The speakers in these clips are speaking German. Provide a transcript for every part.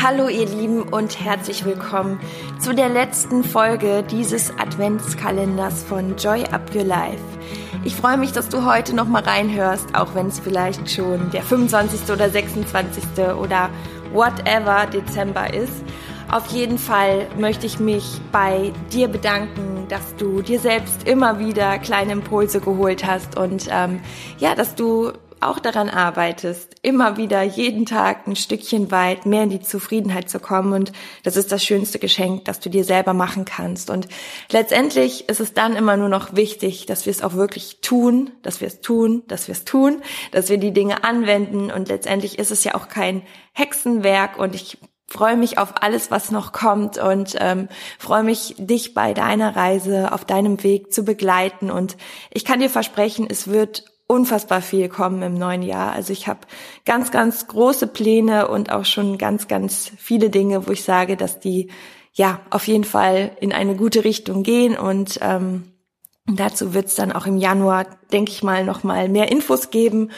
Hallo ihr Lieben und herzlich willkommen zu der letzten Folge dieses Adventskalenders von Joy Up Your Life. Ich freue mich, dass du heute noch mal reinhörst, auch wenn es vielleicht schon der 25. oder 26. oder whatever Dezember ist. Auf jeden Fall möchte ich mich bei dir bedanken, dass du dir selbst immer wieder kleine Impulse geholt hast und ähm, ja, dass du auch daran arbeitest, immer wieder jeden Tag ein Stückchen weit mehr in die Zufriedenheit zu kommen. Und das ist das schönste Geschenk, das du dir selber machen kannst. Und letztendlich ist es dann immer nur noch wichtig, dass wir es auch wirklich tun, dass wir es tun, dass wir es tun, dass wir die Dinge anwenden. Und letztendlich ist es ja auch kein Hexenwerk. Und ich freue mich auf alles, was noch kommt und ähm, freue mich, dich bei deiner Reise auf deinem Weg zu begleiten. Und ich kann dir versprechen, es wird unfassbar viel kommen im neuen Jahr. Also ich habe ganz, ganz große Pläne und auch schon ganz, ganz viele Dinge, wo ich sage, dass die ja auf jeden Fall in eine gute Richtung gehen und ähm, dazu wird es dann auch im Januar, denke ich mal, noch mal mehr Infos geben.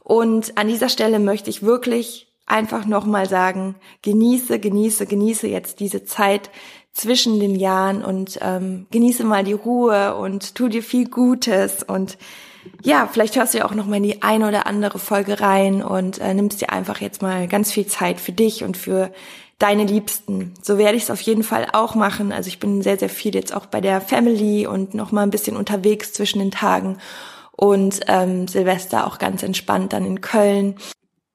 Und an dieser Stelle möchte ich wirklich einfach noch mal sagen: Genieße, genieße, genieße jetzt diese Zeit zwischen den Jahren und ähm, genieße mal die Ruhe und tu dir viel Gutes und ja, vielleicht hörst du ja auch noch mal in die eine oder andere Folge rein und äh, nimmst dir einfach jetzt mal ganz viel Zeit für dich und für deine Liebsten. So werde ich es auf jeden Fall auch machen. Also ich bin sehr, sehr viel jetzt auch bei der Family und noch mal ein bisschen unterwegs zwischen den Tagen und ähm, Silvester auch ganz entspannt dann in Köln.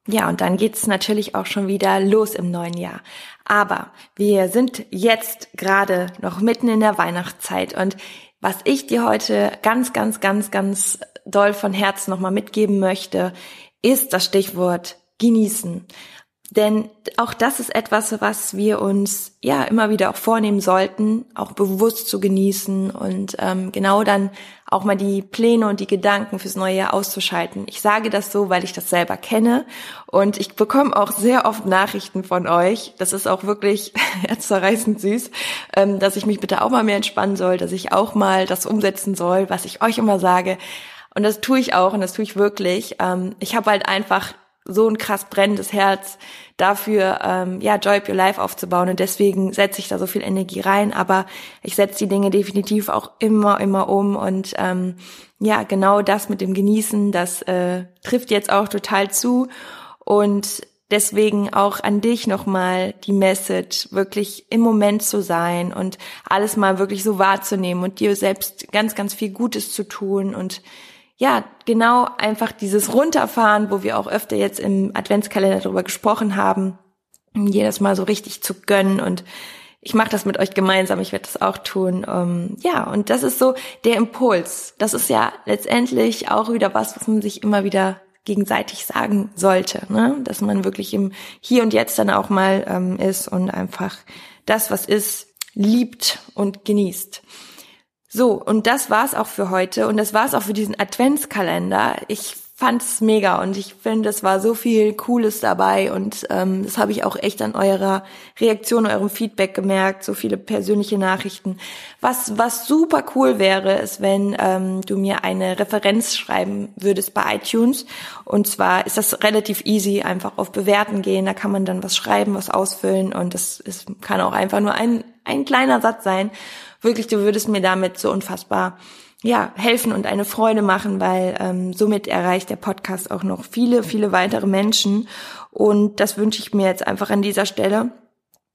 Ja, und dann geht's natürlich auch schon wieder los im neuen Jahr. Aber wir sind jetzt gerade noch mitten in der Weihnachtszeit und was ich dir heute ganz, ganz, ganz, ganz doll von Herzen nochmal mitgeben möchte, ist das Stichwort genießen. Denn auch das ist etwas, was wir uns ja immer wieder auch vornehmen sollten, auch bewusst zu genießen und ähm, genau dann auch mal die Pläne und die Gedanken fürs neue Jahr auszuschalten. Ich sage das so, weil ich das selber kenne und ich bekomme auch sehr oft Nachrichten von euch. Das ist auch wirklich herzzerreißend süß, ähm, dass ich mich bitte auch mal mehr entspannen soll, dass ich auch mal das umsetzen soll, was ich euch immer sage. Und das tue ich auch und das tue ich wirklich. Ähm, ich habe halt einfach so ein krass brennendes Herz dafür, ähm, ja, Joy Up Your Life aufzubauen. Und deswegen setze ich da so viel Energie rein. Aber ich setze die Dinge definitiv auch immer, immer um. Und ähm, ja, genau das mit dem Genießen, das äh, trifft jetzt auch total zu. Und deswegen auch an dich nochmal die Message, wirklich im Moment zu sein und alles mal wirklich so wahrzunehmen und dir selbst ganz, ganz viel Gutes zu tun und ja, genau einfach dieses Runterfahren, wo wir auch öfter jetzt im Adventskalender darüber gesprochen haben, jedes Mal so richtig zu gönnen und ich mache das mit euch gemeinsam, ich werde das auch tun. Ähm, ja, und das ist so der Impuls. Das ist ja letztendlich auch wieder was, was man sich immer wieder gegenseitig sagen sollte, ne? dass man wirklich im Hier und Jetzt dann auch mal ähm, ist und einfach das, was ist, liebt und genießt. So, und das war's auch für heute und das war's auch für diesen Adventskalender. Ich fand's mega und ich finde, es war so viel Cooles dabei und ähm, das habe ich auch echt an eurer Reaktion, eurem Feedback gemerkt, so viele persönliche Nachrichten. Was was super cool wäre, ist, wenn ähm, du mir eine Referenz schreiben würdest bei iTunes und zwar ist das relativ easy, einfach auf Bewerten gehen, da kann man dann was schreiben, was ausfüllen und das ist, kann auch einfach nur ein ein kleiner Satz sein wirklich, du würdest mir damit so unfassbar ja, helfen und eine Freude machen, weil ähm, somit erreicht der Podcast auch noch viele, viele weitere Menschen. Und das wünsche ich mir jetzt einfach an dieser Stelle.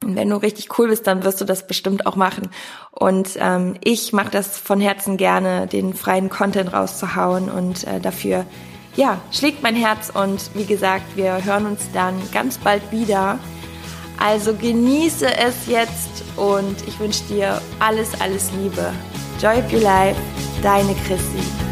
Und wenn du richtig cool bist, dann wirst du das bestimmt auch machen. Und ähm, ich mache das von Herzen gerne, den freien Content rauszuhauen. Und äh, dafür, ja, schlägt mein Herz. Und wie gesagt, wir hören uns dann ganz bald wieder. Also genieße es jetzt und ich wünsche dir alles, alles Liebe. Joy of your life, deine Chrissy.